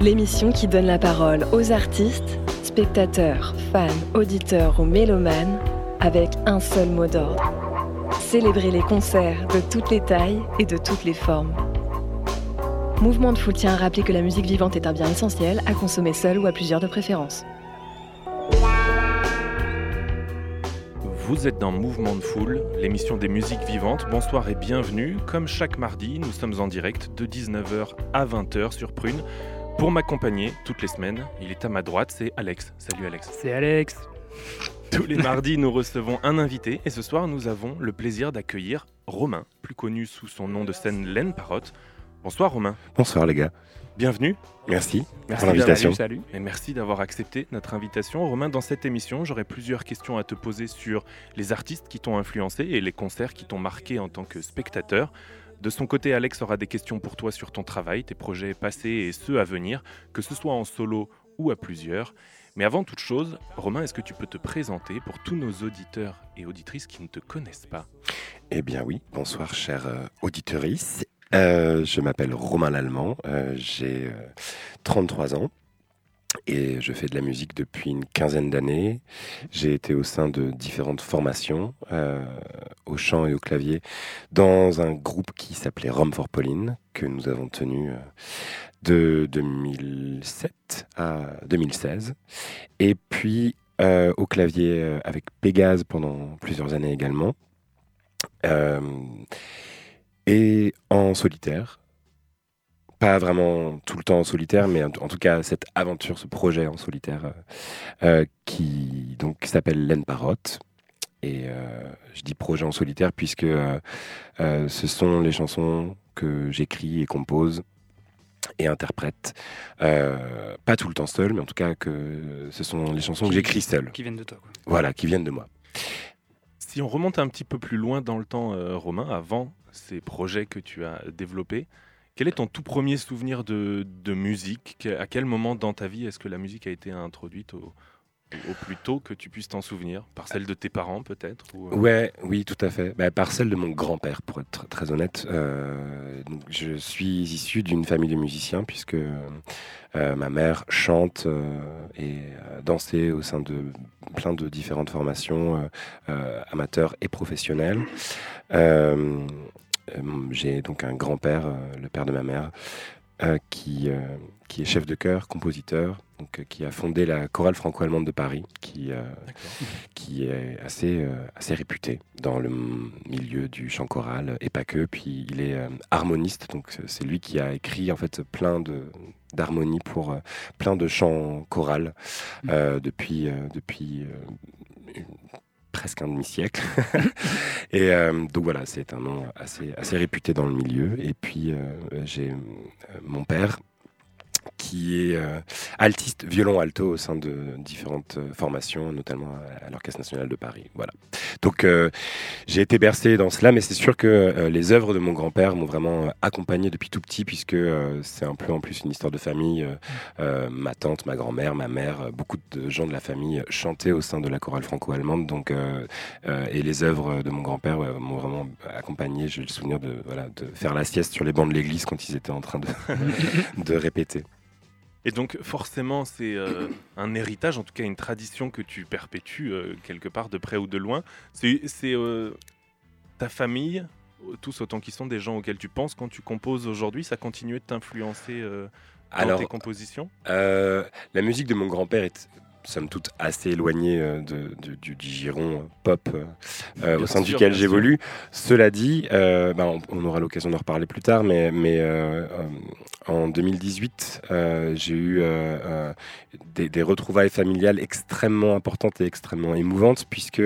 L'émission qui donne la parole aux artistes, spectateurs, fans, auditeurs ou mélomanes avec un seul mot d'ordre. Célébrer les concerts de toutes les tailles et de toutes les formes. Mouvement de Foule tient à rappeler que la musique vivante est un bien essentiel à consommer seul ou à plusieurs de préférence. Vous êtes dans Mouvement de Foule, l'émission des musiques vivantes. Bonsoir et bienvenue. Comme chaque mardi, nous sommes en direct de 19h à 20h sur Prune. Pour m'accompagner toutes les semaines, il est à ma droite, c'est Alex. Salut Alex. C'est Alex. Tous les mardis, nous recevons un invité et ce soir, nous avons le plaisir d'accueillir Romain, plus connu sous son nom de scène Laine Parotte. Bonsoir Romain. Bonsoir les gars. Bienvenue. Merci, Merci pour l'invitation. Salut. Et merci d'avoir accepté notre invitation. Romain, dans cette émission, j'aurai plusieurs questions à te poser sur les artistes qui t'ont influencé et les concerts qui t'ont marqué en tant que spectateur. De son côté, Alex aura des questions pour toi sur ton travail, tes projets passés et ceux à venir, que ce soit en solo ou à plusieurs. Mais avant toute chose, Romain, est-ce que tu peux te présenter pour tous nos auditeurs et auditrices qui ne te connaissent pas? Eh bien oui, bonsoir chers euh. Euh, je m'appelle Romain Lallemand, euh, j'ai euh, 33 ans et je fais de la musique depuis une quinzaine d'années. J'ai été au sein de différentes formations, euh, au chant et au clavier, dans un groupe qui s'appelait Rome for Pauline, que nous avons tenu euh, de 2007 à 2016. Et puis euh, au clavier avec Pégase pendant plusieurs années également. Et en solitaire. Pas vraiment tout le temps en solitaire, mais en, tout cas cette aventure, ce projet en solitaire euh, euh, qui donc s'appelle Laine Parotte. Et euh, je dis projet en solitaire puisque euh, euh, ce sont les chansons que j'écris et compose et interprète. Euh, pas tout le temps seul, mais en tout cas que ce sont les chansons que j'écris seul. Qui viennent de toi. Quoi. Voilà, qui viennent de moi. Si on remonte un petit peu plus loin dans le temps, euh, Romain, avant ces projets que tu as développés, quel est ton tout premier souvenir de, musique? Que- À quel moment dans ta vie est-ce que la musique a été introduite au, plus tôt que tu puisses t'en souvenir? Par celle de tes parents peut-être euh, oui, tout à fait. Bah, par celle de mon grand-père, pour être très honnête. Euh, je suis issu d'une famille de musiciens, puisque euh, ma mère chante et dansait au sein de plein de différentes formations amateurs et professionnelles. Euh, J'ai donc un grand-père, euh, le père de ma mère, euh, qui, qui est chef de chœur, compositeur, donc, qui a fondé la chorale franco-allemande de Paris, qui, qui est assez, assez réputé dans le milieu du chant choral et pas que. Puis il est harmoniste, donc c'est- lui qui a écrit en fait plein de d'harmonies pour plein de chants chorales euh, depuis depuis presque un demi-siècle. et euh, donc voilà, c'est un nom assez assez réputé dans le milieu. Et puis euh, j'ai euh, mon père qui est euh, altiste violon alto au sein de différentes euh, formations, notamment à, l'Orchestre national de Paris. Voilà. Donc euh, j'ai été bercé dans cela, mais c'est sûr que les œuvres de mon grand-père m'ont vraiment accompagné depuis tout petit, puisque c'est un peu en plus une histoire de famille. Ma tante, ma grand-mère, ma mère, beaucoup de gens de la famille chantaient au sein de la chorale franco-allemande. Donc et les œuvres de mon grand-père m'ont vraiment accompagné. J'ai le souvenir de faire la sieste sur les bancs de l'église quand ils étaient en train de répéter. Et donc forcément c'est euh, un héritage, en tout cas une tradition que tu perpétues euh, quelque part de près ou de loin. C'est euh, ta famille, tous autant qu'ils sont des gens auxquels tu penses quand tu composes aujourd'hui, ça continue de t'influencer dans Alors, tes compositions? la musique de mon grand-père est somme toute assez éloignée euh, de, de- du, du giron euh, pop euh, au sein sûr, duquel j'évolue. Cela dit, euh, bah, on, on aura l'occasion d'en reparler plus tard, mais, mais euh, en 2018, euh, j'ai eu des, des retrouvailles familiales extrêmement importantes et extrêmement émouvantes, puisque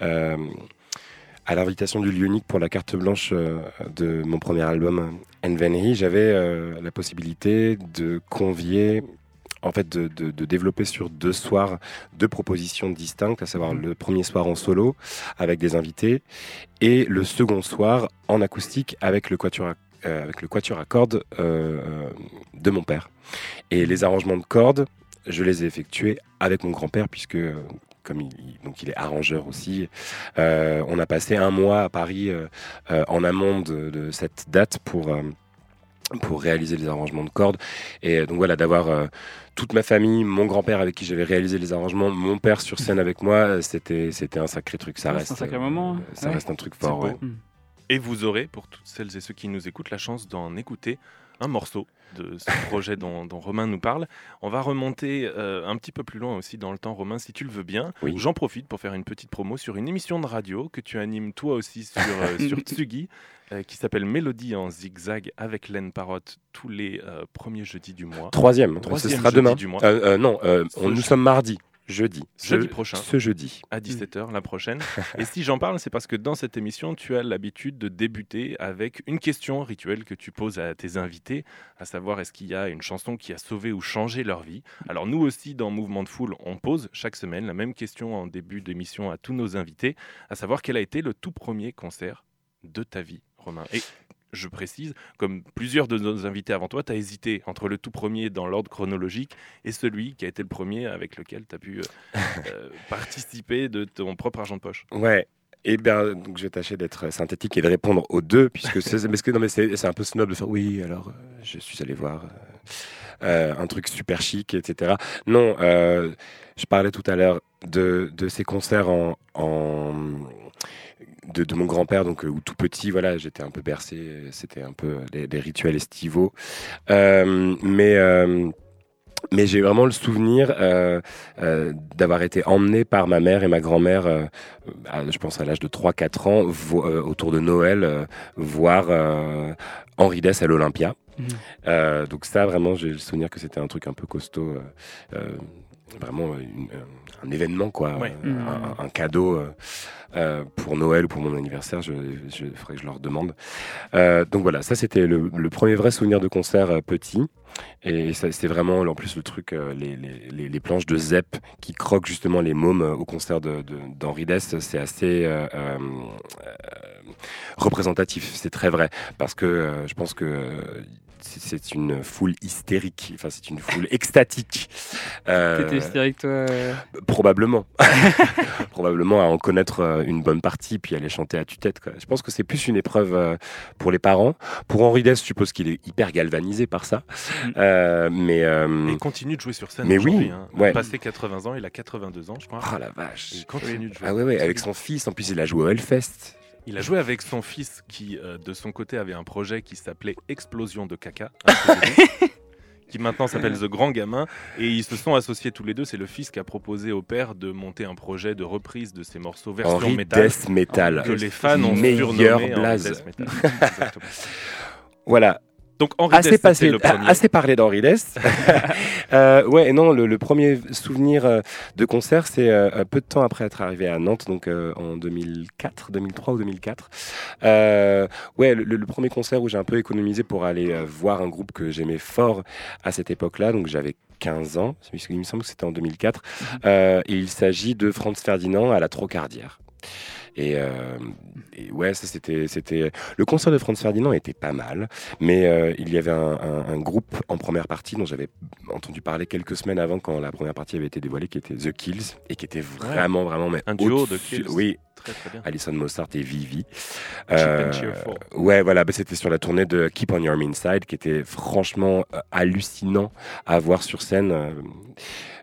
à l'invitation du Lyonique pour la carte blanche de mon premier album Envenhi, j'avais la possibilité de convier en fait de, de- de développer sur deux soirs deux propositions distinctes, à savoir le premier soir en solo avec des invités et le second soir en acoustique avec le quatuor à, euh, avec le quatuor à cordes euh, euh, de mon père. Et les arrangements de cordes, je les ai effectués avec mon grand-père puisque euh, comme il, donc il est arrangeur aussi, on a passé un mois à Paris en amont de, de cette date pour pour réaliser les arrangements de cordes. Et donc voilà, d'avoir euh, toute ma famille, mon grand-père avec qui j'avais réalisé les arrangements, mon père sur scène avec moi, euh, c'était c'était un sacré truc. Ça reste un sacré euh, moment, hein. Ça Ouais. reste un truc fort. beau. ouais. Et vous aurez, pour toutes celles et ceux qui nous écoutent, la chance d'en écouter un morceau de ce projet dont, dont Romain nous parle. On va remonter euh, un petit peu plus loin aussi dans le temps, Romain, si tu le veux bien. Oui. J'en profite pour faire une petite promo sur une émission de radio que tu animes toi aussi sur, euh, sur Tsugi, euh, qui s'appelle Mélodie en zigzag avec Len Parotte tous les premiers jeudis du mois. Troisième, Troisième ce sera demain. du mois. Non, on- nous sommes mardi, jeudi. Jeudi prochain. Ce jeudi. à 17h la prochaine. Et si j'en parle, c'est parce que dans cette émission, tu as l'habitude de débuter avec une question rituelle que tu poses à tes invités, à savoir est-ce qu'il y a une chanson qui a sauvé ou changé leur vie? Alors nous aussi, dans Mouvement de Foule, on pose chaque semaine la même question en début d'émission à tous nos invités, à savoir quel a été le tout premier concert de ta vie, Romain? Et je précise, comme plusieurs de nos invités avant toi, tu as hésité entre le tout premier dans l'ordre chronologique et celui qui a été le premier avec lequel tu as pu euh, euh, participer de ton propre argent de poche. Ouais. Et bien, donc je vais tâcher d'être synthétique et de répondre aux deux, puisque c'est parce que non mais c'est c'est un peu snob de faire oui. Alors, euh, je suis allé voir euh, euh, un truc super chic, etc. Non, euh, je parlais tout à l'heure de, de ces concerts en, en de, de mon grand-père, donc euh, où tout petit, voilà, j'étais un peu bercé. euh, C'était un peu des, des rituels estivaux, Euh, mais euh, mais j'ai vraiment le souvenir euh, euh, d'avoir été emmené par ma mère et ma grand-mère, euh, je pense à l'âge de 3-4 ans, euh, autour de Noël, euh, voir euh, Henri Dess à l'Olympia. Mhm. Euh, donc ça, vraiment, j'ai le souvenir que c'était un truc un peu costaud. euh, euh, vraiment une- un événement, quoi. Ouais. euh, un, un cadeau euh, euh, pour Noël ou pour mon anniversaire, je, je faudrait que je leur demande. Euh, donc voilà, ça c'était le, le premier vrai souvenir de concert euh, petit. Et ça, c'était vraiment, en plus, le truc, euh, les, les- les- les planches de Zep qui croquent justement les mômes au concert de- de- d'Henri Dess, c'est assez euh, euh, euh, représentatif, c'est très vrai. Parce que euh, je pense que euh, c'est une foule hystérique, enfin c'est une foule extatique. Euh, T'étais hystérique, toi euh Probablement. Probablement à en connaître euh, une bonne partie, puis à les chanter à tue-tête. Je pense que c'est plus une épreuve euh, pour les parents. Pour Henri Dess, je suppose qu'il est hyper galvanisé par ça. Euh, mais. euh, il continue de jouer sur scène Mais aujourd'hui. oui, hein. ouais. Passé 80 ans, il a 82 ans, je crois. Oh la vache. Il continue de jouer. Ah ouais, ouais, avec son fils. En plus, il a joué au Hellfest. Il a joué avec son fils qui, euh, de son côté, avait un projet qui s'appelait Explosion de caca, CD, qui maintenant s'appelle The Grand Gamin. Et ils se sont associés tous les deux. C'est le fils qui a proposé au père de monter un projet de reprise de ses morceaux version métal. Death Metal. Que les fans ont surnommé blaze. death metal. Voilà, Donc Henri assez, Dess, passé, le premier. assez parlé d'Henri Dess. Euh, ouais, non, le, le premier souvenir euh, de concert, c'est euh, peu de temps après être arrivé à Nantes, donc euh, en 2004, 2003 ou 2004. Euh, ouais, le, le premier concert où j'ai un peu économisé pour aller voir un groupe que j'aimais fort à cette époque-là, donc j'avais 15 ans, il me semble que c'était en 2004, euh, et il s'agit de Franz Ferdinand à la Trocardière. Et, euh, et ouais, ça c'était, c'était. Le concert de Franz Ferdinand était pas mal, mais euh, il y avait un, un- un groupe en première partie dont j'avais entendu parler quelques semaines avant quand la première partie avait été dévoilée, qui était The Kills et qui était vraiment, vraiment. Mais Un duo de Kills. Oui, Très très bien. Alison Mossart et Vivi. Euh, ouais, voilà, bah, c'était sur la tournée de Keep on Your Mean Side, qui était franchement euh, hallucinant à voir sur scène.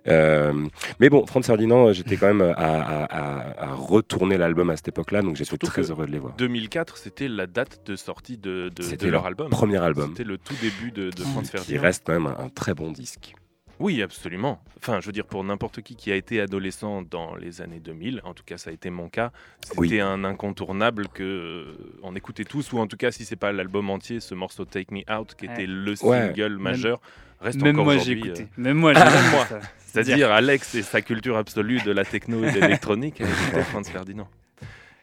Euh, euh, mais bon, Franz Ferdinand, euh, j'étais quand même à, à- à- à retourner l'album à cette époque-là, donc j'étais Surtout très heureux de les voir. 2004, c'était la date de sortie de, de- C'était de leur leur album. Premier album, C'était le tout début de, de Franz qui Ferdinand. reste quand même un, un très bon disque. Oui, absolument. Enfin, je veux dire, pour n'importe qui qui a été adolescent dans les années 2000, en tout cas, ça a été mon cas, c'était Oui. un incontournable que euh, on écoutait tous, ou en tout cas, si c'est pas l'album entier, ce morceau Take Me Out, qui Ouais. était le Ouais. single majeur, reste Même encore moi, j'ai aujourd'hui. écouté. euh, Même moi. C'est-à-dire Alex et sa culture absolue de la techno et de l'électronique, Franz Ferdinand.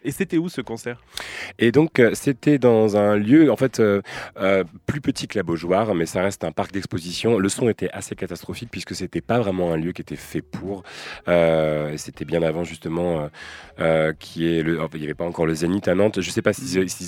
Et c'était où ce concert? Et donc, euh, c'était dans un lieu, en fait, euh, euh, plus petit que la Beaujoire, mais ça reste un parc d'exposition. Le son était assez catastrophique puisque c'était pas vraiment un lieu qui était fait pour. C'était bien avant, justement, qui est il n'y avait pas encore le Zénith à Nantes. Je sais pas s'ils si,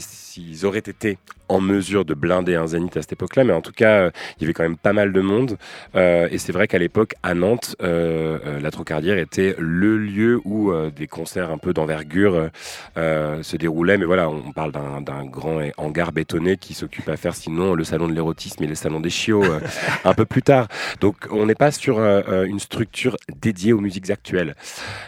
si, auraient été en mesure de blinder un Zénith à cette époque-là, mais en tout cas, il y avait quand même pas mal de monde. et c'est vrai qu'à l'époque, à Nantes, la Trocardière était le lieu où des concerts un peu d'envergure euh, euh, se déroulaient. Mais voilà, on parle d'un grand hangar bétonné qui s'occupe à faire sinon le salon de l'érotisme et le salon des chiots euh, un peu plus tard. Donc on n'est pas sur une structure dédiée aux musiques actuelles.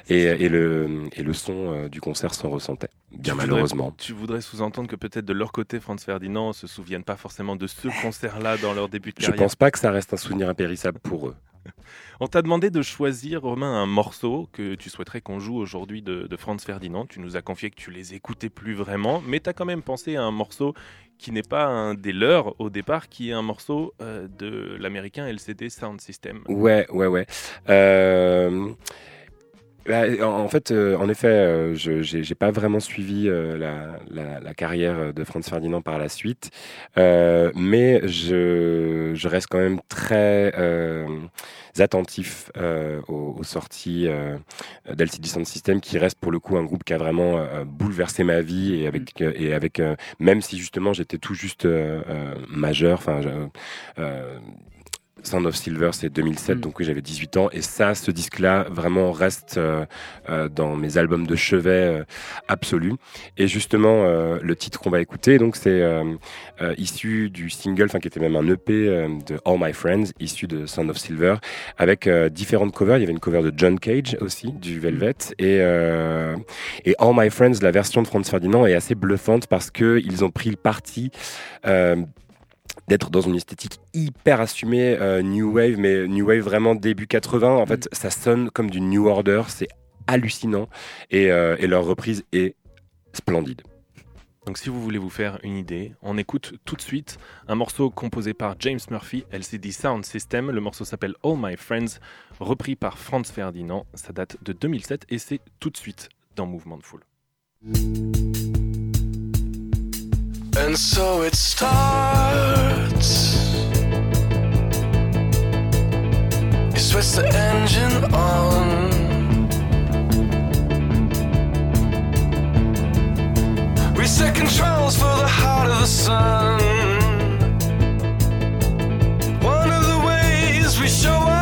Et, et le, et le son du concert s'en ressentait, bien tu malheureusement. Voudrais, tu voudrais sous-entendre que peut-être de leur côté, Franz Ferdinand se souviennent pas forcément de ce concert-là dans leur début de carrière. Je pense pas que ça reste un souvenir impérissable pour eux. On t'a demandé de choisir, Romain, un morceau que tu souhaiterais qu'on joue aujourd'hui de, Franz Ferdinand. Tu nous as confié que tu les écoutais plus vraiment, mais tu as quand même pensé à un morceau qui n'est pas un des leurs au départ, qui est un morceau euh, de l'américain LCD Sound System. Ouais, ouais, ouais. Euh... Bah, en fait, euh, en effet, euh, je n'ai pas vraiment suivi euh, la, la, carrière de Franz Ferdinand par la suite, mais je, je, reste quand même très attentif aux, aux, sorties d'LCD Sound System, qui reste pour le coup un groupe qui a vraiment bouleversé ma vie et avec, mm. et avec même si justement j'étais tout juste majeur, enfin Sound of Silver, c'est 2007, mm. donc oui, j'avais 18 ans. Et ça, ce disque-là, vraiment reste euh, euh, dans mes albums de chevet euh, absolus. Et justement, le titre qu'on va écouter, donc c'est issu du single, enfin qui était même un EP de All My Friends, issu de Sound of Silver, avec différentes covers. Il y avait une cover de John Cage aussi, du Velvet. Mm. Et, et All My Friends, la version de Franz Ferdinand, est assez bluffante parce qu'ils ont pris le parti d'être dans une esthétique hyper assumée, euh, New Wave, mais New Wave vraiment début 80. En fait, ça sonne comme du New Order, c'est hallucinant. Et, euh, et, leur reprise est splendide. Donc si vous voulez vous faire une idée, on écoute tout de suite un morceau composé par James Murphy, LCD Sound System. Le morceau s'appelle All My Friends, repris par Franz Ferdinand. Ça date de 2007 et c'est tout de suite dans Mouvement de Foule. And so it starts. You switch the engine on. Reset controls for the heart of the sun. One of the ways we show our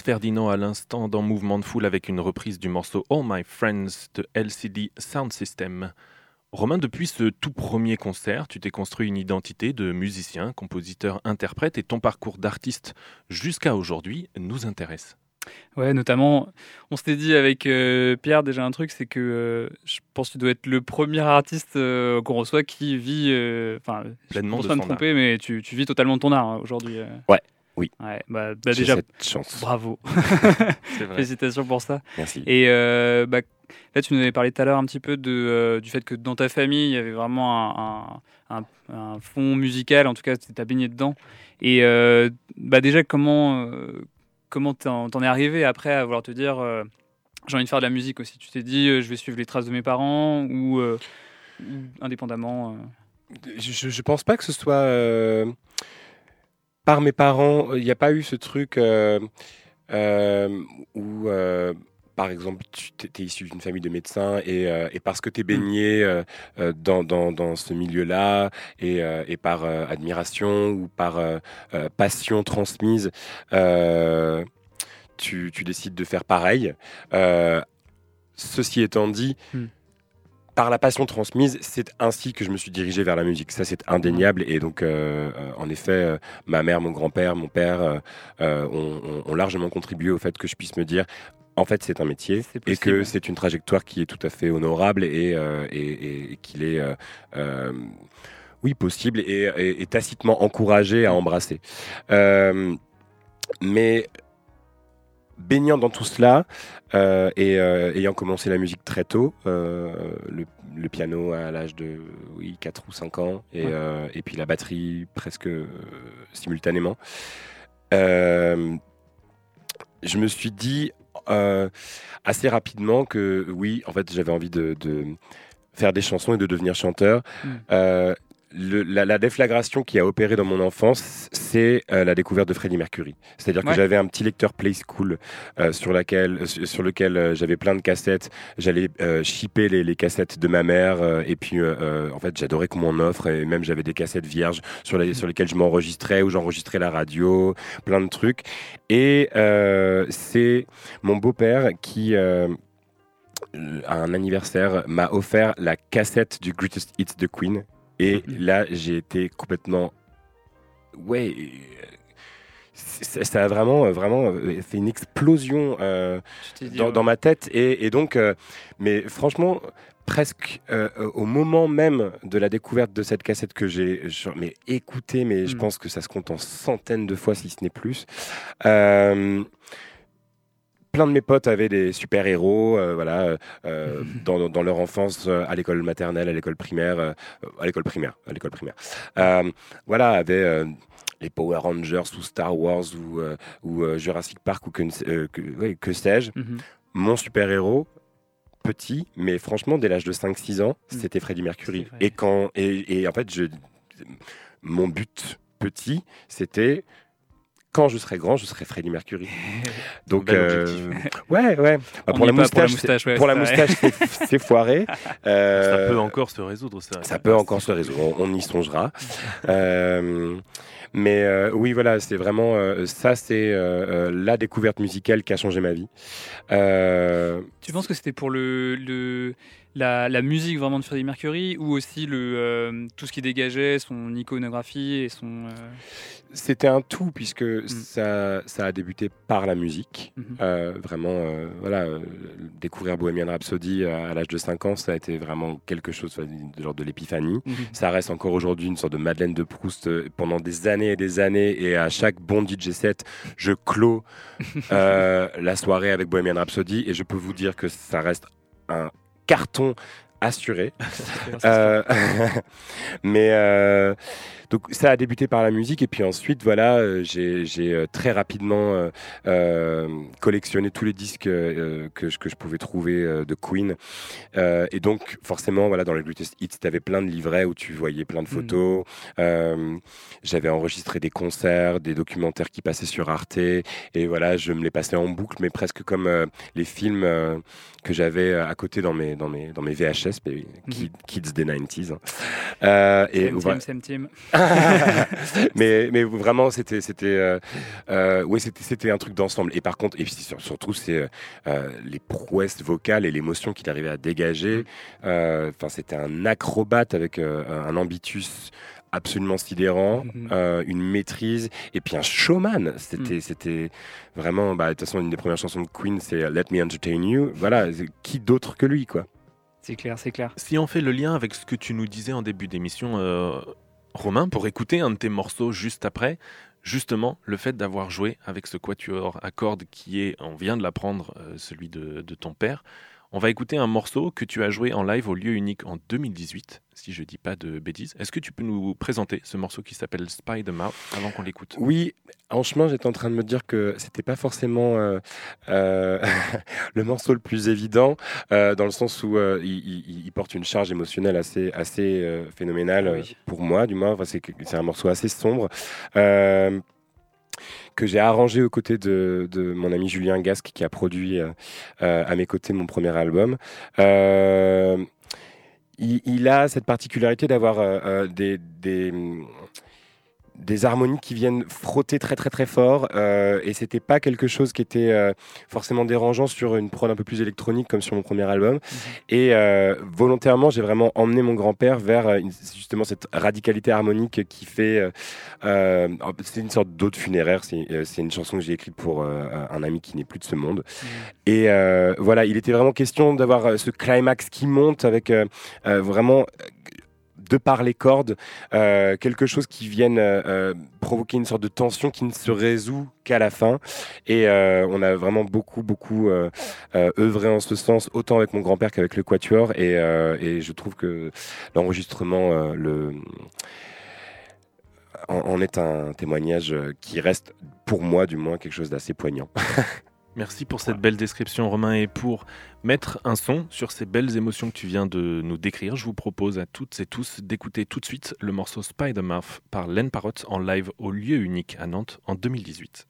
Franz Ferdinand à l'instant dans Mouvement de Foule avec une reprise du morceau All My Friends de LCD Sound System. Romain, depuis ce tout premier concert, tu t'es construit une identité de musicien, compositeur, interprète et ton parcours d'artiste jusqu'à aujourd'hui nous intéresse. Ouais, notamment, on s'était dit avec euh, Pierre déjà un truc, c'est que euh, je pense que tu dois être le premier artiste euh, qu'on reçoit qui vit, enfin, pleinement je de pense pas son me tromper, mais tu, tu vis totalement de ton art hein, aujourd'hui. Ouais, oui. Ouais, bah, bah déjà, cette chance. bravo, vrai. félicitations pour ça. Merci. Et euh, bah, là, tu nous avais parlé tout à l'heure un petit peu de, euh, du fait que dans ta famille, il y avait vraiment un, un, un- un fond musical, en tout cas, tu as baigné dedans. Et euh, bah, déjà, comment euh, comment t'en es arrivé après à vouloir te dire euh, j'ai envie de faire de la musique aussi? Tu t'es dit euh, je vais suivre les traces de mes parents ou, euh, indépendamment euh? Je, je pense pas que ce soit euh, par mes parents. Il n'y a pas eu ce truc euh, euh, où, euh, par exemple, tu es issu d'une famille de médecins et, euh, et parce que tu es baigné euh, euh, dans, dans, dans ce milieu-là et, euh, et par euh, admiration ou par euh, euh, passion transmise, euh, tu, tu décides de faire pareil. Euh, ceci étant dit, Hmm. Par la passion transmise, c'est ainsi que je me suis dirigé vers la musique. Ça, c'est indéniable. Et donc, euh, euh, en effet, euh, ma mère, mon grand-père, mon père euh, ont, largement contribué au fait que je puisse me dire. En fait, c'est un métier et que c'est une trajectoire qui est tout à fait honorable et, euh, et- et- et qu'il est, euh, euh, oui, possible et, tacitement encouragé à embrasser. Mais baignant dans tout cela euh, et euh, ayant commencé la musique très tôt, euh, le, le piano à l'âge de oui, 4 ou 5 ans et, Ouais. et puis la batterie presque simultanément, je me suis dit assez rapidement que oui, en fait, j'avais envie de, de faire des chansons et de devenir chanteur. Mm. Euh, le- la, la déflagration qui a opéré dans mon enfance, c'est euh, la découverte de Freddie Mercury. C'est-à-dire que j'avais un petit lecteur Play School euh, sur, laquelle, sur lequel euh, j'avais plein de cassettes. J'allais euh, shipper les, les cassettes de ma mère euh, et puis euh, euh, en fait j'adorais qu'on m'en offre et même j'avais des cassettes vierges sur, les, sur lesquelles je m'enregistrais ou j'enregistrais la radio, plein de trucs. Et euh, c'est mon beau-père qui euh, à un anniversaire m'a offert la cassette du Greatest Hits de Queen et Mhm. là j'ai été complètement ouais euh, ça ça a vraiment vraiment euh, fait une explosion euh, Tu t'es dit, dans, ouais. dans ma tête et, et donc euh, mais franchement presque euh, au moment même de la découverte de cette cassette que j'ai mais écouté mais je Mm. pense que ça se compte en centaines de fois si ce n'est plus plein de mes potes avaient des super héros voilà euh, euh, dans, dans leur enfance euh, à l'école maternelle à l'école primaire euh, à l'école primaire à l'école primaire Euh, voilà avaient euh, les Power Rangers ou Star Wars ou, euh, ou euh, Jurassic Park ou que, euh, que, ouais, que sais-je Mhm. mon super-héros, petit, mais franchement, dès l'âge de 5-6 ans, Mm. c'était Freddie Mercury. Et, quand, et, et en fait, je, mon but petit, c'était quand je serai grand, je serai Freddie Mercury. Donc, euh, ouais, ouais. Bah, On pour, la moustache, ouais, pour la moustache, c'est- c'est foiré. Ça Euh, peut encore se résoudre, ça. ça peut encore se résoudre, on, on y songera. Euh, mais euh, oui, voilà, c'est vraiment euh, ça, c'est la découverte musicale qui a changé ma vie. Euh, Tu penses que c'était pour le, le- la, la musique vraiment de Freddie Mercury ou aussi le, euh, tout ce qui dégageait, son iconographie et son. euh, C'était un tout puisque ça, ça a débuté par la musique. Mhm. Euh, vraiment, voilà, découvrir Bohemian Rhapsody à, à l'âge de 5 ans, ça a été vraiment quelque chose de l'ordre de l'épiphanie. Mhm. Ça reste encore aujourd'hui une sorte de Madeleine de Proust pendant des années et des années. Et à chaque bon DJ set, je clôt euh, la soirée avec Bohemian Rhapsody. Et je peux vous dire que ça reste un carton assuré. Euh, mais euh, donc ça a débuté par la musique et puis ensuite voilà euh, j'ai très rapidement euh, collectionné tous les disques que, je, que je pouvais trouver de Queen. Et donc forcément voilà dans les Greatest Hits tu avais plein de livrets où tu voyais plein de photos. Euh, j'avais enregistré des concerts des documentaires qui passaient sur Arte. Et voilà je me les passais en boucle mais presque comme les films que j'avais euh, à côté dans mes, dans mes, dans mes VHS Kid- Kids des 90s. hein. Euh, et Same voilà. team, same team. mais, mais vraiment, c'était, c'était, euh, euh, ouais, c'était, c'était un truc d'ensemble. Et par contre, et surtout, c'est les prouesses vocales et l'émotion qu'il arrivait à dégager. Euh, Enfin, c'était un acrobate avec un ambitus absolument sidérant, Mhm. euh, une maîtrise et puis un showman. C'était, Mm. c'était vraiment, bah, de toute façon, une des premières chansons de Queen, c'est Let Me Entertain You. Voilà, c'est- qui d'autre que lui, quoi? C'est clair, c'est clair. Si on fait le lien avec ce que tu nous disais en début d'émission, euh, Romain, pour écouter un de tes morceaux juste après, justement, le fait d'avoir joué avec ce quatuor à cordes qui est, on vient de l'apprendre, euh, celui de, de ton père, on va écouter un morceau que tu as joué en live au lieu unique en 2018, si je dis pas de bêtises. Est-ce que tu peux nous présenter ce morceau qui s'appelle Spider-Mouth avant qu'on l'écoute? Oui, en chemin, j'étais en train de me dire que c'était pas forcément euh, euh, le morceau le plus évident, euh, dans le sens où euh, il, il- il porte une charge émotionnelle assez, assez euh, phénoménale, Oui. pour moi, du moins. Enfin, c'est que- c'est un morceau assez sombre. Que j'ai arrangé aux côtés de, mon ami Julien Gasque qui a produit euh, euh, à mes côtés mon premier album. Euh, il, a cette particularité d'avoir des, des harmonies qui viennent frotter très très très fort euh, et c'était pas quelque chose qui était euh, forcément dérangeant sur une prod un peu plus électronique comme sur mon premier album. Et euh, volontairement j'ai vraiment emmené mon grand-père vers euh, une- justement cette radicalité harmonique qui fait c'est une sorte d'ode funéraire. C'est une chanson que j'ai écrite pour un ami qui n'est plus de ce monde. Et euh, voilà il était vraiment question d'avoir ce climax qui monte avec vraiment de par les cordes, euh, quelque chose qui vienne euh, euh, provoquer une sorte de tension qui ne se résout qu'à la fin. Et on a vraiment beaucoup, beaucoup œuvré en ce sens, autant avec mon grand-père qu'avec le Quatuor. Et, et je trouve que l'enregistrement le... en, est un témoignage qui reste, pour moi du moins, quelque chose d'assez poignant. Merci pour cette belle description, Romain. Et pour mettre un son sur ces belles émotions que tu viens de nous décrire, je vous propose à toutes et tous d'écouter tout de suite le morceau Spider-Mouth par Len Parrott en live au lieu unique à Nantes en 2018.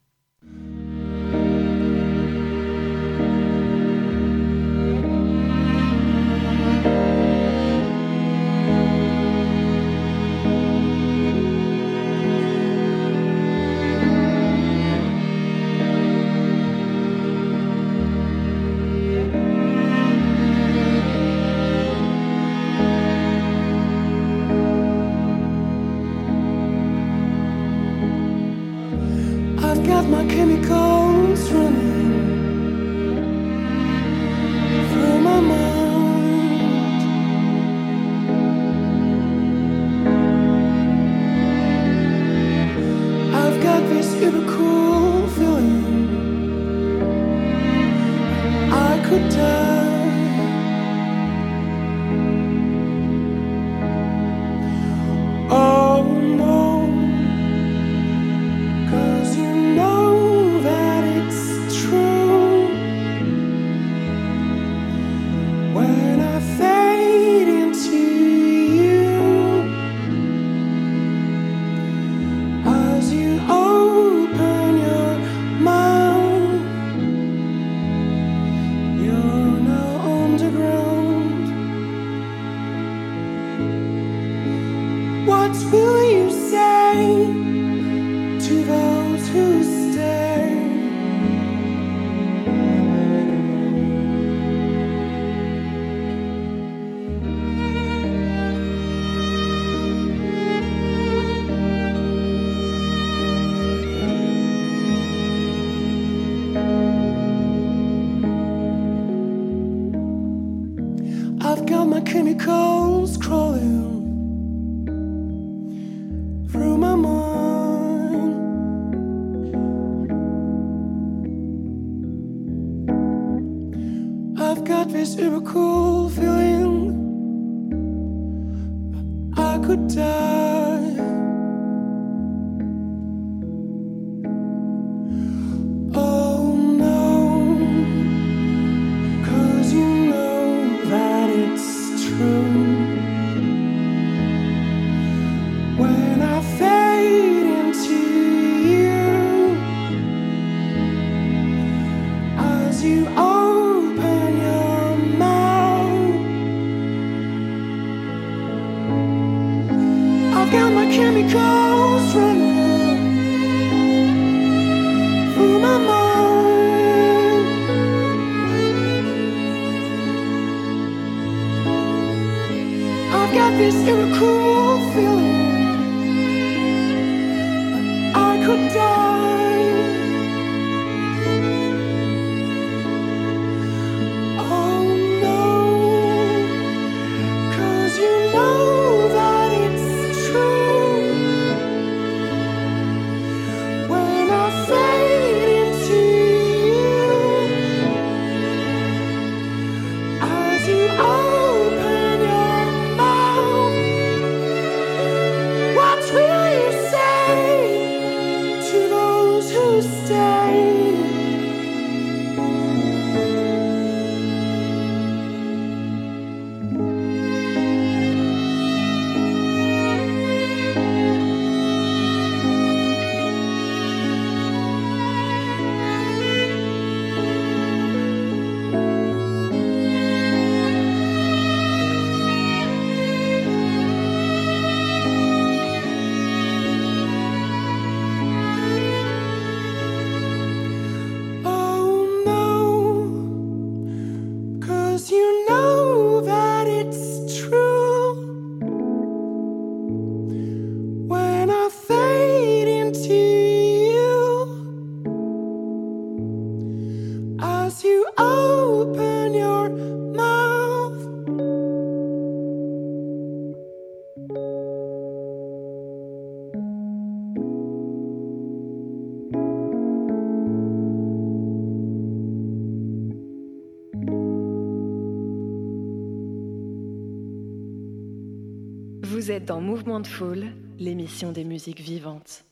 Vous êtes dans Mouvement de Foule, l'émission des musiques vivantes.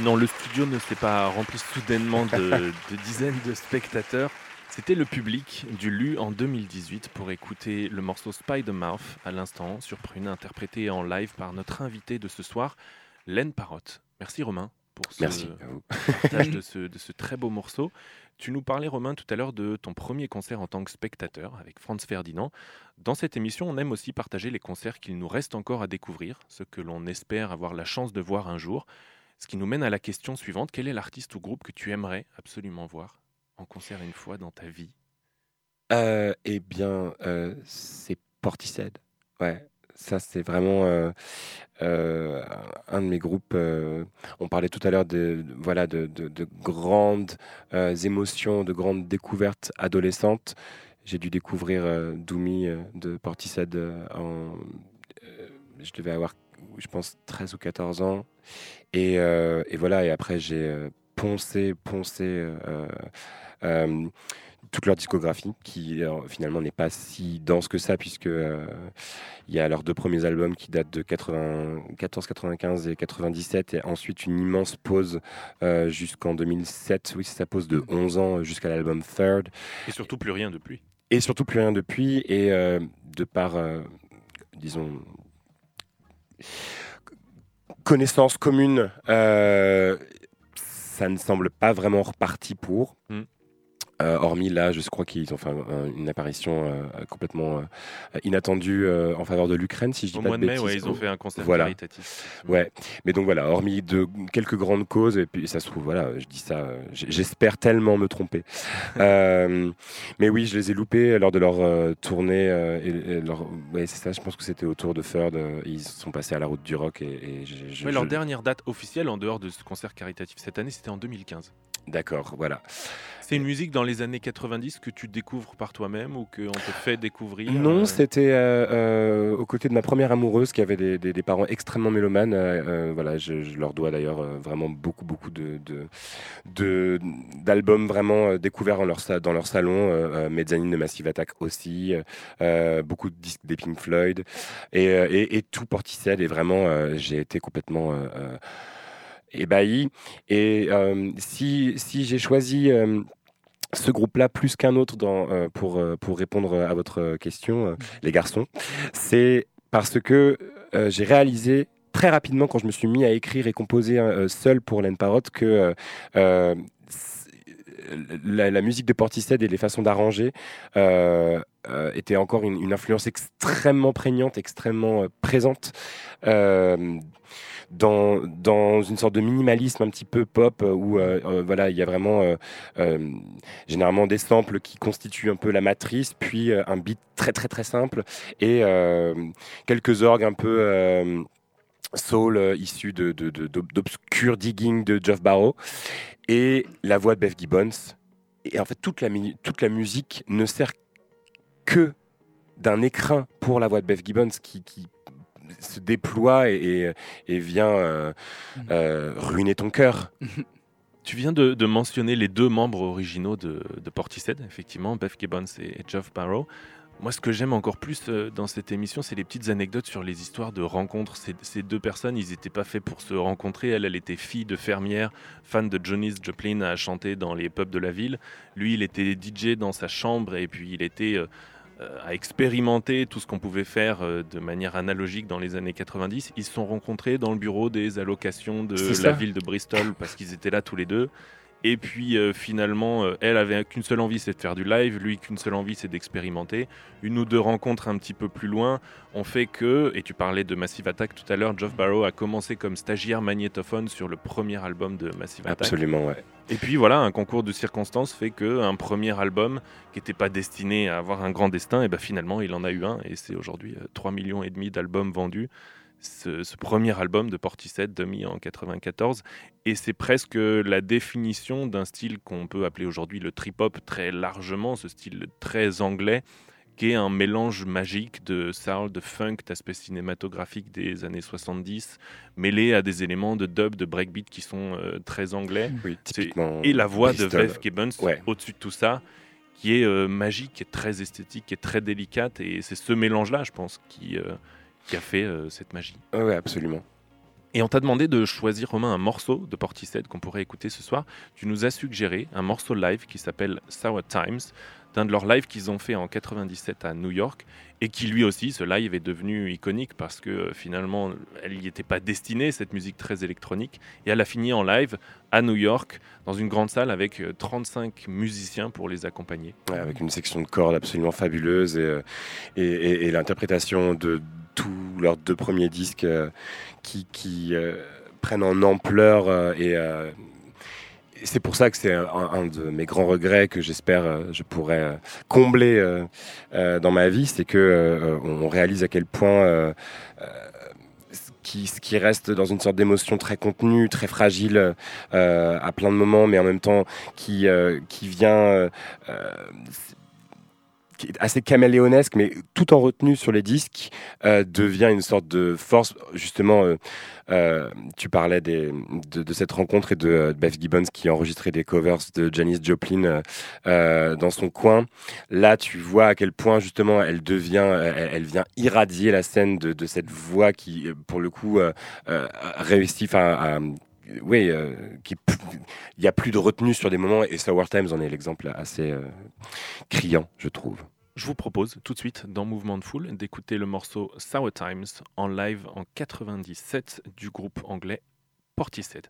Non, le studio ne s'est pas rempli soudainement de, de dizaines de spectateurs. C'était le public du LU en 2018 pour écouter le morceau Spider-Mouth à l'instant sur Prune, interprété en live par notre invité de ce soir, Len Parotte. Merci Romain pour ce Merci à vous. partage de ce, de ce très beau morceau. Tu nous parlais, Romain, tout à l'heure de ton premier concert en tant que spectateur avec Franz Ferdinand. Dans cette émission, on aime aussi partager les concerts qu'il nous reste encore à découvrir, ce que l'on espère avoir la chance de voir un jour. Ce qui nous mène à la question suivante quel est l'artiste ou groupe que tu aimerais absolument voir en concert une fois dans ta vie? Euh, eh bien, euh, c'est Portishead. Ouais, ça c'est vraiment euh, euh, un de mes groupes. euh, on parlait tout à l'heure de, voilà, de, de- de grandes émotions, de grandes découvertes adolescentes. J'ai dû découvrir Doumi de Portishead je devais avoir, je pense, 13 ou 14 ans. Et, voilà, et après j'ai poncé, poncé. Toute leur discographie, qui euh, finalement n'est pas si dense que ça, puisque euh, il y a leurs deux premiers albums qui datent de 94, 95 et 97, et ensuite une immense pause euh, jusqu'en 2007. Oui, c'est sa pause de 11 ans jusqu'à l'album Third, Et surtout plus rien depuis. et surtout plus rien depuis. Et de par, disons, connaissance commune, ça ne semble pas vraiment reparti pour. Mm. Euh, hormis là, je crois qu'ils ont fait un- un- une apparition euh, complètement euh, inattendue en faveur de l'Ukraine, si je dis Au pas mois de de mai, bêtises. ouais, ils ont fait un concert Voilà. caritatif. Ouais, mais donc voilà, hormis de quelques grandes causes, et puis ça se trouve, voilà, je dis ça, j'espère tellement me tromper. Mais oui, je les ai loupés lors de leur tournée. et, et leur, ouais, c'est ça, je pense que c'était autour de Third. ils sont passés à la route du rock et, et je- je- Ouais, leur je- dernière date officielle en dehors de ce concert caritatif cette année, c'était en 2015. D'accord, voilà. C'est une musique dans les années 90 que tu découvres par toi-même ou qu'on te fait découvrir Non, euh, c'était euh, euh, aux côtés de ma première amoureuse qui avait des, des- des parents extrêmement mélomanes. voilà, je, je leur dois d'ailleurs vraiment beaucoup, beaucoup de, d'albums vraiment découverts dans leur, dans leur salon. Mezzanine de Massive Attack aussi, beaucoup de disques des Pink Floyd et, et, et tout Portishead. Et vraiment, j'ai été complètement ébahi. Et euh, si, si j'ai choisi euh, ce groupe-là plus qu'un autre dans, euh, pour, euh, pour répondre à votre question, euh, les garçons, c'est parce que j'ai réalisé très rapidement quand je me suis mis à écrire et composer seul pour Len Parrot que la, musique de Portishead et les façons d'arranger euh, euh, étaient encore une, influence extrêmement prégnante, extrêmement euh, présente. dans, dans une sorte de minimalisme un petit peu pop où voilà il y a vraiment généralement des samples qui constituent un peu la matrice puis un beat très très très simple et quelques orgues un peu soul euh, issus de, de, digging de Geoff Barrow et la voix de Beth Gibbons et en fait toute la, toute la musique ne sert que d'un écrin pour la voix de Beth Gibbons qui, qui se déploie et, et- et vient euh, euh, ruiner ton cœur. Tu viens de, de mentionner les deux membres originaux de, de Portishead, effectivement, Beth Gibbons et, et Geoff Barrow. Moi, ce que j'aime encore plus euh, dans cette émission, c'est les petites anecdotes sur les histoires de rencontres. Ces, ces deux personnes, ils n'étaient pas faits pour se rencontrer. Elle, elle était fille de fermière, fan de Johnny Joplin, à chanter dans les pubs de la ville. Lui, il était DJ dans sa chambre et puis il était euh, à expérimenter tout ce qu'on pouvait faire euh, de manière analogique dans les années 90. Ils se sont rencontrés dans le bureau des allocations de la ville de Bristol parce qu'ils étaient là tous les deux. Et puis euh, finalement, euh, elle avait qu'une seule envie, c'est de faire du live. Lui, qu'une seule envie, c'est d'expérimenter. Une ou deux rencontres un petit peu plus loin ont fait que, et tu parlais de Massive Attack tout à l'heure, Geoff Barrow a commencé comme stagiaire magnétophone sur le premier album de Massive Attack. Absolument, ouais. Et puis voilà, un concours de circonstances fait que un premier album qui n'était pas destiné à avoir un grand destin, et ben finalement il en a eu un, et c'est aujourd'hui euh, 3 millions et demi d'albums vendus. Ce, ce premier album de Portishead, Dummy en 94, et c'est presque la définition d'un style qu'on peut appeler aujourd'hui le trip-hop très largement, ce style très anglais, qui est un mélange magique de soul, de funk, d'aspect cinématographique des années 70, mêlé à des éléments de dub, de breakbeat qui sont euh, très anglais Oui, typiquement. et la voix de. Beth Gibbons Ouais. au-dessus de tout ça, qui est euh, magique, qui est très esthétique, qui est très délicate. Et c'est ce mélange-là, je pense, qui, euh, qui a fait euh, cette magie. Ouais, ouais, absolument. Et on t'a demandé de choisir, Romain, un morceau de Portishead qu'on pourrait écouter ce soir. Tu nous as suggéré un morceau live qui s'appelle Sour Times, d'un de leurs lives qu'ils ont fait en 97 à New York, et qui lui aussi, ce live est devenu iconique parce que euh, finalement, elle n'y était pas destinée, cette musique très électronique, et elle a fini en live à New York, dans une grande salle avec euh, 35 musiciens pour les accompagner. Ouais, avec une section de cordes absolument fabuleuse et, euh, et, et- et l'interprétation de tous leurs deux premiers disques euh, qui, euh, prennent en ampleur euh, et c'est pour ça que c'est un, de mes grands regrets que j'espère je pourrais combler dans ma vie, c'est que on réalise à quel point qui, ce qui reste dans une sorte d'émotion très contenue, très fragile à plein de moments, mais en même temps qui, vient assez caméléonesque, mais tout en retenue sur les disques, euh, devient une sorte de force. Justement, euh, euh, tu parlais de, cette rencontre et de, Beth Gibbons qui enregistrait des covers de Janis Joplin dans son coin. Là, tu vois à quel point justement elle devient, elle, vient irradier la scène de, cette voix qui, pour le coup, réussit à oui, euh, il n'y a plus de retenue sur des moments et Sour Times en est l'exemple assez euh, criant, je trouve. Je vous propose tout de suite, dans Mouvement de Foule, d'écouter le morceau Sour Times en live en 97 du groupe anglais Portishead.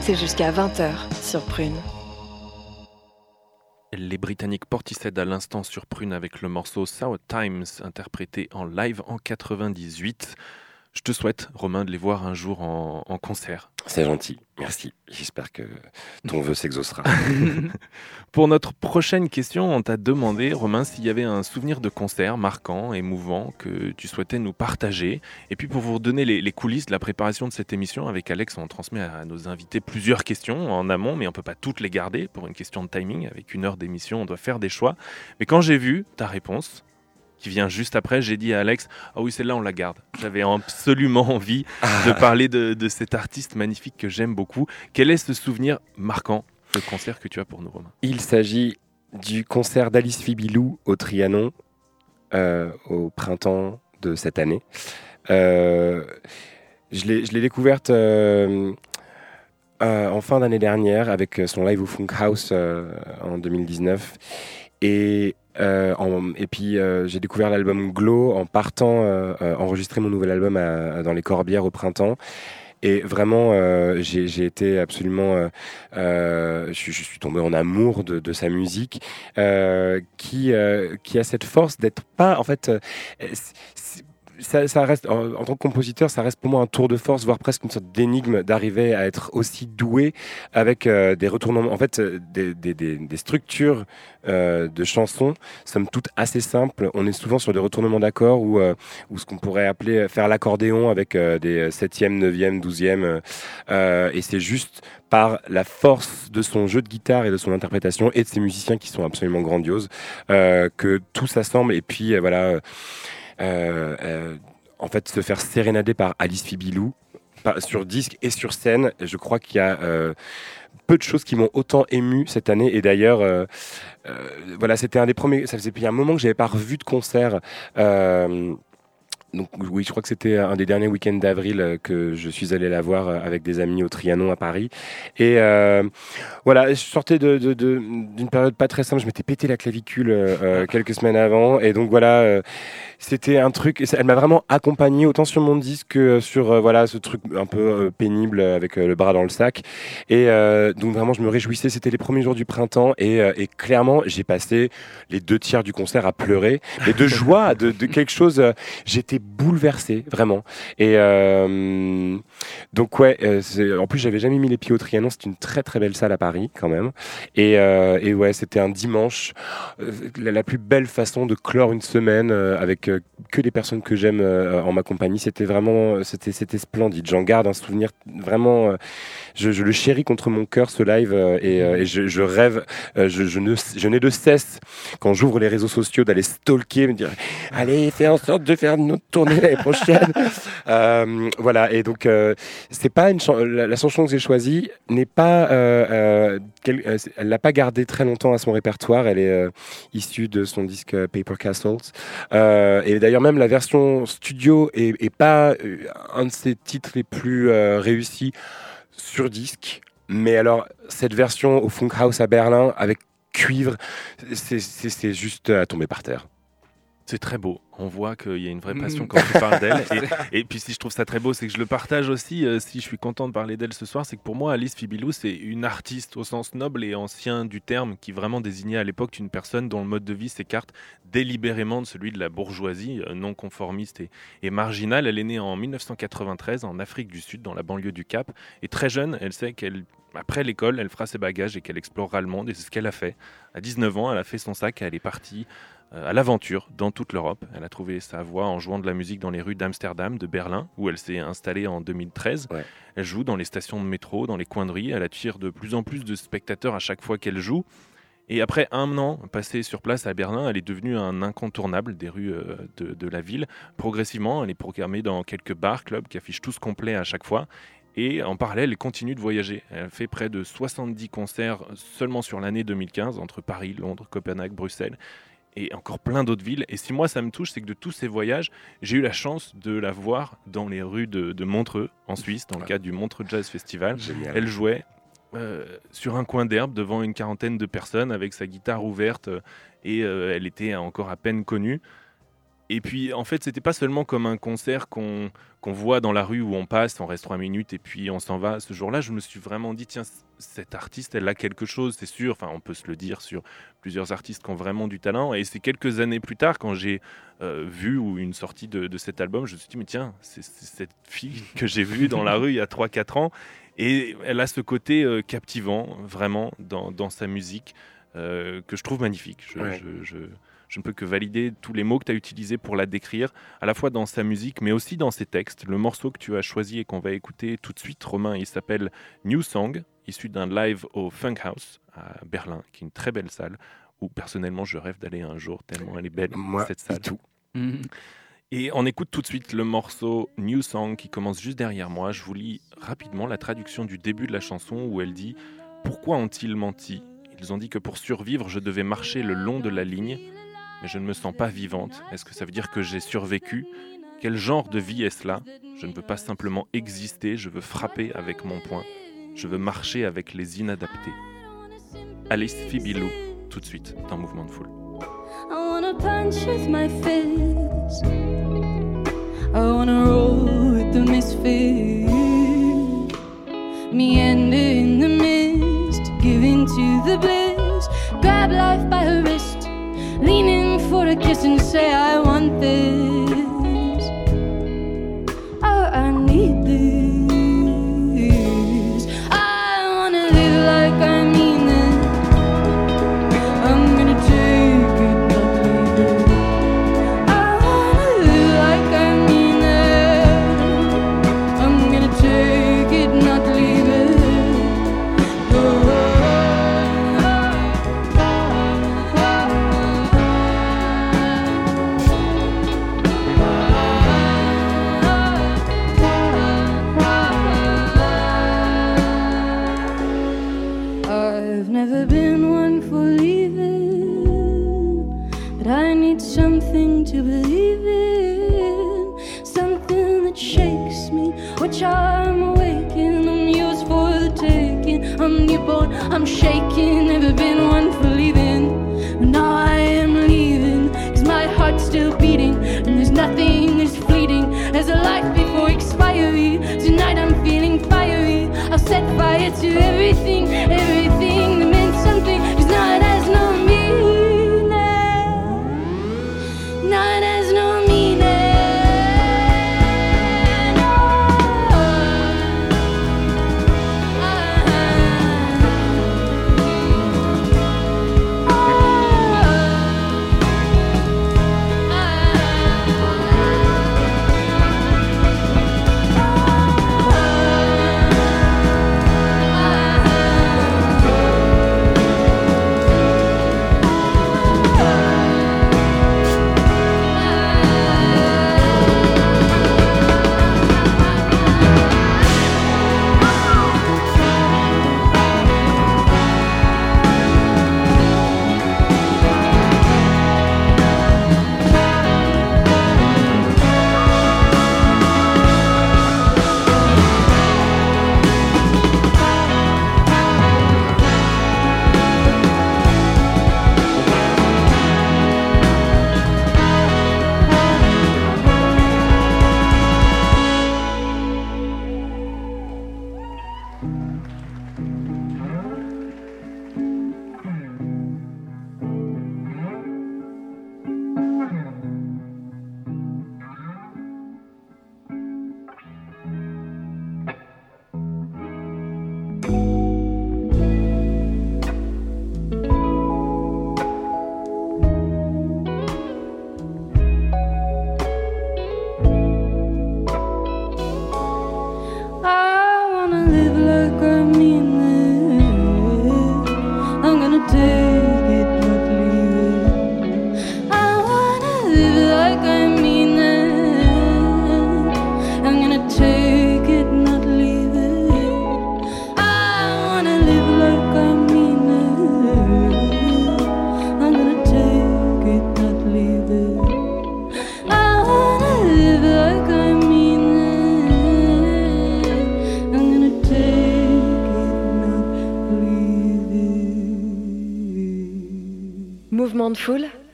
C'est jusqu'à 20h sur Prune. Les Britanniques Portishead à l'instant sur Prune avec le morceau Sour Times interprété en live en 98. Je te souhaite, Romain, de les voir un jour en, en concert. C'est gentil, merci. J'espère que ton vœu s'exaucera. Pour notre prochaine question, on t'a demandé, Romain, s'il y avait un souvenir de concert marquant, émouvant, que tu souhaitais nous partager. Et puis pour vous redonner les, les coulisses de la préparation de cette émission, avec Alex, on transmet à nos invités plusieurs questions en amont, mais on peut pas toutes les garder pour une question de timing. Avec une heure d'émission, on doit faire des choix. Mais quand j'ai vu ta réponse, qui vient juste après, j'ai dit à Alex, ah oui, celle-là, on la garde. J'avais absolument envie de parler de, de cet artiste magnifique que j'aime beaucoup. Quel est ce souvenir marquant de concert que tu as pour nous, Romain? Il s'agit du concert d'Alice Fibilou au Trianon euh, au printemps de cette année. Euh, je l'ai découverte euh, euh, en fin d'année dernière avec son live au Funk House en 2019. Et, euh, et puis euh, j'ai découvert l'album Glow en partant euh, enregistrer mon nouvel album dans les Corbières au printemps. Et vraiment, j'ai été absolument, je, suis- tombé en amour de, sa musique, qui qui a cette force d'être pas, en fait, ça, reste en, tant que compositeur, ça reste pour moi un tour de force, voire presque une sorte d'énigme d'arriver à être aussi doué avec euh, des retournements, en fait, euh, des, structures euh, de chansons, somme toute assez simples. On est souvent sur des retournements d'accords ou ou ce qu'on pourrait appeler faire l'accordéon avec des septièmes, neuvièmes, douzièmes, euh, euh, et c'est juste par la force de son jeu de guitare et de son interprétation et de ses musiciens qui sont absolument grandioses que tout s'assemble et puis voilà. Euh, euh, en fait, se faire sérénader par Alice Fibilou sur disque et sur scène, je crois qu'il y a euh, peu de choses qui m'ont autant ému cette année. Et d'ailleurs, voilà, c'était un des premiers. Ça faisait depuis un moment que j'avais pas revu de concert. Donc oui, je crois que c'était un des derniers week-ends d'avril euh, que je suis allé la voir euh, avec des amis au Trianon à Paris. Et euh, voilà, je sortais de- de- de- d'une période pas très simple. Je m'étais pété la clavicule euh, quelques semaines avant, et donc voilà, euh, c'était un truc. Elle m'a vraiment accompagné autant sur mon disque que sur voilà ce truc un peu pénible avec le bras dans le sac. Et donc vraiment, je me réjouissais. C'était les premiers jours du printemps, et, et clairement, j'ai passé les deux tiers du concert à pleurer, mais de joie, de, quelque chose. J'étais bouleversé, vraiment. Et euh, donc ouais, euh, en plus j'avais jamais mis les pieds au Trianon. C'est une très très belle salle à Paris quand même. Et, euh, ouais, c'était un dimanche, la, plus belle façon de clore une semaine avec que des personnes que j'aime en ma compagnie. C'était vraiment, c'était c'était splendide. J'en garde un souvenir vraiment. je, le chéris contre mon cœur ce live et, je, rêve. je, je ne, je n'ai de cesse quand j'ouvre les réseaux sociaux d'aller stalker, me dire allez, fais en sorte de faire notre tournée l'année prochaine. Euh, voilà, et donc euh, c'est pas une la, la chanson que j'ai choisie n'est pas, euh, elle l'a pas gardée très longtemps à son répertoire. Elle est issue de son disque Paper Castles. Et d'ailleurs même la version studio est, est pas un de ses titres les plus réussis sur disque. Mais alors cette version au Funk House à Berlin avec cuivre, c'est juste à tomber par terre. C'est très beau. On voit qu'il y a une vraie passion quand tu parles d'elle. Et, et puis si je trouve ça très beau, c'est que je le partage aussi. euh, si je suis content de parler d'elle ce soir, c'est que pour moi, Alice Fibilou, c'est une artiste au sens noble et ancien du terme, qui vraiment désignait à l'époque une personne dont le mode de vie s'écarte délibérément de celui de la bourgeoisie, euh, non conformiste et, et marginale. Elle est née en 1993 en Afrique du Sud, dans la banlieue du Cap. Et très jeune, elle sait qu'elle après l'école, elle fera ses bagages et qu'elle explorera le monde. Et c'est ce qu'elle a fait. À 19 ans, elle a fait son sac et elle est partie à l'aventure dans toute l'Europe. Elle a trouvé sa voie en jouant de la musique dans les rues d'Amsterdam, de Berlin, où elle s'est installée en 2013. Ouais. Elle joue dans les stations de métro, dans les coins de rue. Elle attire de plus en plus de spectateurs à chaque fois qu'elle joue. Et après un an passé sur place à Berlin, elle est devenue un incontournable des rues euh, de, de la ville. Progressivement, elle est programmée dans quelques bars, clubs qui affichent tous complets à chaque fois. Et en parallèle, elle continue de voyager. Elle fait près de 70 concerts seulement sur l'année 2015 entre Paris, Londres, Copenhague, Bruxelles et encore plein d'autres villes. Et si moi ça me touche, c'est que de tous ces voyages, j'ai eu la chance de la voir dans les rues de, de Montreux, en Suisse, dans le cadre du Montreux Jazz Festival. Génial. Elle jouait euh, sur un coin d'herbe devant une quarantaine de personnes avec sa guitare ouverte euh, et euh, elle était encore à peine connue. Et puis, en fait, c'était pas seulement comme un concert qu'on qu'on voit dans la rue où on passe, on reste trois minutes et puis on s'en va. Ce jour-là, je me suis vraiment dit, tiens, cette artiste, elle a quelque chose, c'est sûr. Enfin, on peut se le dire sur plusieurs artistes qui ont vraiment du talent. Et c'est quelques années plus tard, quand j'ai euh, vu ou une sortie de, de cet album, je me suis dit, mais tiens, c'est c'est cette fille que j'ai vue dans la rue il y a 3-4 ans. Et elle a ce côté euh, captivant, vraiment, dans, dans sa musique, euh, que je trouve magnifique. Je, Ouais. je- je- je ne peux que valider tous les mots que tu as utilisés pour la décrire, à la fois dans sa musique, mais aussi dans ses textes. Le morceau que tu as choisi et qu'on va écouter tout de suite, Romain, il s'appelle New Song, issu d'un live au Funk House à Berlin, qui est une très belle salle, où personnellement je rêve d'aller un jour, tellement elle est belle, Moi, cette salle. tout. Mhm. Et on écoute tout de suite le morceau New Song qui commence juste derrière moi. Je vous lis rapidement la traduction du début de la chanson où elle dit Pourquoi ont-ils menti? Ils ont dit que pour survivre, je devais marcher le long de la ligne, mais je ne me sens pas vivante. Est-ce que ça veut dire que j'ai survécu? Quel genre de vie est-ce là Je ne veux pas simplement exister, je veux frapper avec mon poing. Je veux marcher avec les inadaptés. Alice Fibilou, tout de suite dans Mouvement de Foule. I wanna punch with my fist. I wanna roll with the misfit. In the mist, give to the bliss. Grab life by the wrist, lean in for a kiss and say, I want this.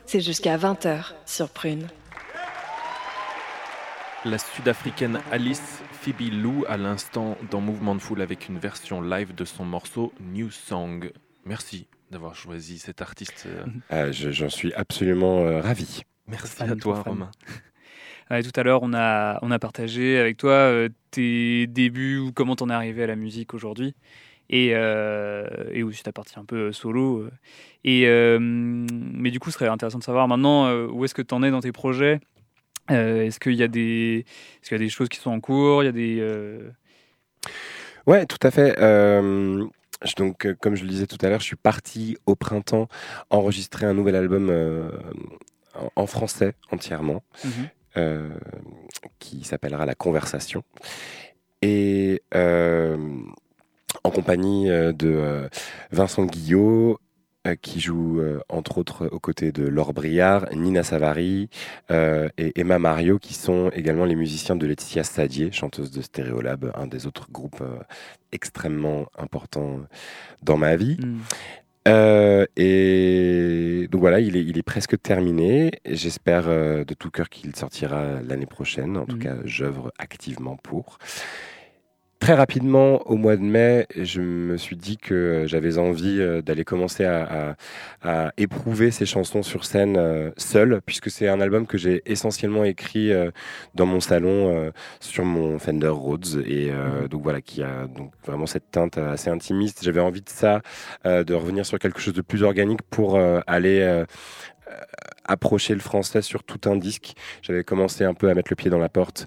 C'est jusqu'à 20h sur Prune. La sud-africaine Alice Phoebe Lou à l'instant dans Mouvement de Foule avec une version live de son morceau New Song. Merci d'avoir choisi cet artiste. euh, je- J'en suis absolument euh, ravi. Merci à toi. Romain. Ouais, tout à l'heure, on a, on a partagé avec toi euh, tes débuts ou comment t'en es arrivé à la musique aujourd'hui. Et, euh, et aussi ta partie un peu euh, solo. euh. Et, euh, mais du coup, ce serait intéressant de savoir maintenant où est-ce que tu en es dans tes projets? Est-ce qu'il y, a des- est-ce qu'il y a des choses qui sont en cours? Il y a des. Ouais, tout à fait. Donc, comme je le disais tout à l'heure, je suis parti au printemps enregistrer un nouvel album en, français entièrement, euh, qui s'appellera La Conversation. Et euh, en compagnie euh, de euh, Vincent Guillot, euh, qui joue euh, entre autres aux côtés de Laure Briard, Nina Savary euh, et Emma Mario, qui sont également les musiciens de Laetitia Sadier, chanteuse de Stereolab, un des autres groupes euh, extrêmement importants dans ma vie. hmm. Et donc voilà, il est, il est presque terminé. J'espère de tout cœur qu'il sortira l'année prochaine. En tout Mhm. cas, j'œuvre activement pour. Très rapidement, au mois de mai, je me suis dit que j'avais envie euh, d'aller commencer à, à- à éprouver ces chansons sur scène euh, seul, puisque c'est un album que j'ai essentiellement écrit euh, dans mon salon sur mon Fender Rhodes, et euh, donc voilà, qui a donc vraiment cette teinte assez intimiste. J'avais envie de ça, de revenir sur quelque chose de plus organique pour aller approcher le français sur tout un disque. J'avais commencé un peu à mettre le pied dans la porte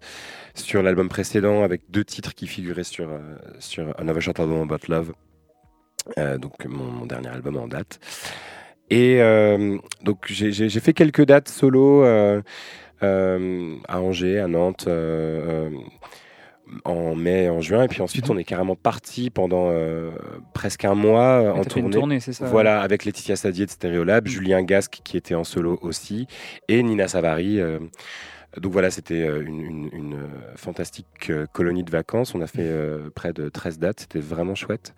sur l'album précédent avec deux titres qui figuraient sur, euh, sur Another Short Album About Love, euh, donc mon, dernier album en date. Et euh, donc j'ai- fait quelques dates solo euh, euh, à Angers, à Nantes. En mai en juin et puis ensuite Mhm. on est carrément parti pendant euh, presque un mois euh, en tournée tournée, c'est ça voilà, avec Laetitia Sadier de Stereolab, Mm. Julien Gasque qui était en solo aussi, et Nina Savary. euh, donc voilà, c'était une, une- une, fantastique colonie de vacances. On a fait près de 13 dates, c'était vraiment chouette.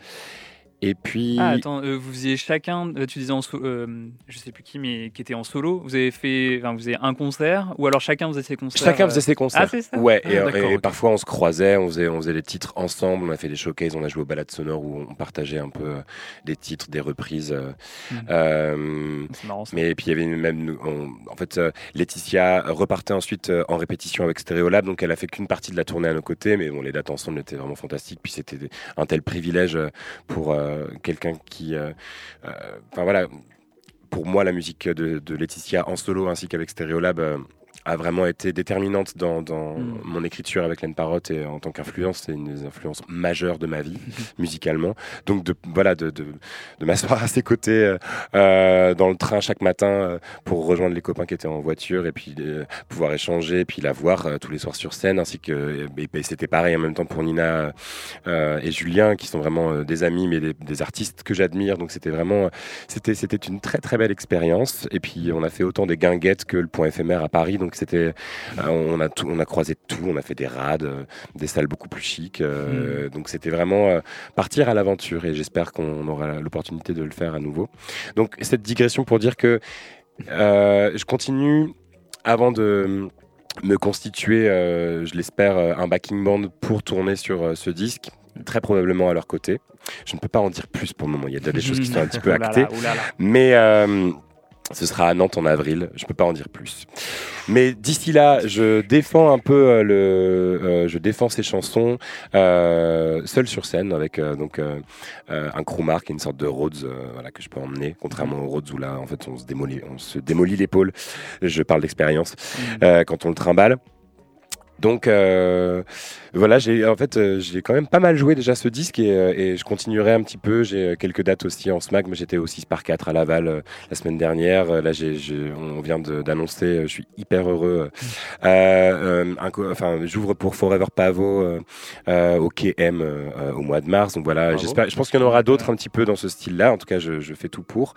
Et puis, Ah, attends, euh, vous faisiez chacun, euh, tu disais en solo, euh, je sais plus qui, mais qui était en solo. Vous avez fait, enfin, vous faisiez un concert, ou alors chacun faisait ses concerts chacun euh, faisait ses concerts. Ah, c'est ça Ouais, Ah, et, ok. parfois on se croisait, on faisait, on faisait les titres ensemble, on a fait des showcases, on a joué aux balades sonores où on partageait un peu euh, des titres, des reprises. euh, Mm. euh, C'est marrant ça. Mais puis il y avait même, on- en fait, euh, Laetitia repartait ensuite euh, en répétition avec Stereolab, donc elle a fait qu'une partie de la tournée à nos côtés, mais bon, les dates ensemble étaient vraiment fantastiques. Puis c'était un tel privilège euh, pour euh, quelqu'un qui, euh, euh, enfin voilà, pour moi la musique de, de Laetitia en solo ainsi qu'avec Stereolab. A vraiment été déterminante dans, dans Mm. mon écriture avec Len Parotte et en tant qu'influence, c'est une des influences majeures de ma vie musicalement. Donc de voilà de, de, de m'asseoir à ses côtés euh, euh, dans le train chaque matin euh, pour rejoindre les copains qui étaient en voiture et puis euh, pouvoir échanger et puis la voir euh, tous les soirs sur scène ainsi que et, et c'était pareil en même temps pour Nina et Julien qui sont vraiment des amis mais des, des artistes que j'admire donc c'était vraiment c'était c'était une très très belle expérience et puis on a fait autant des guinguettes que le point éphémère à Paris donc c'était euh, on a tout on a croisé tout. On a fait des rades euh, des salles beaucoup plus chics euh, donc c'était vraiment partir à l'aventure et j'espère qu'on aura l'opportunité de le faire à nouveau. Donc cette digression pour dire que je continue avant de me constituer, euh, je l'espère, un backing band pour tourner sur euh, ce disque, très probablement à leur côté. Je ne peux pas en dire plus pour le moment, il y a déjà des choses qui sont un petit peu actées, mais euh, ce sera à Nantes en avril, je ne peux pas en dire plus. Mais d'ici là, je défends un peu euh, le, euh, je défends ces chansons euh, seul sur scène avec euh, donc un crowmar qui est une sorte de Rhodes voilà, que je peux emmener, contrairement au Rhodes où là en fait on se démolit, on se démolit l'épaule. Je parle d'expérience Mm. euh, quand on le trimballe. Donc euh, voilà, j'ai en fait euh, j'ai quand même pas mal joué déjà ce disque et, euh, et je continuerai un petit peu. J'ai quelques dates aussi en SMAC, mais j'étais au 6 par 4 à Laval la semaine dernière. Là, j'ai, on vient d'annoncer, je suis hyper heureux. Euh, un enfin, j'ouvre pour Forever Pavo euh, au KM au mois de mars. Donc voilà, j'espère. Je pense qu'il y en aura d'autres un petit peu dans ce style-là. En tout cas, je, je fais tout pour.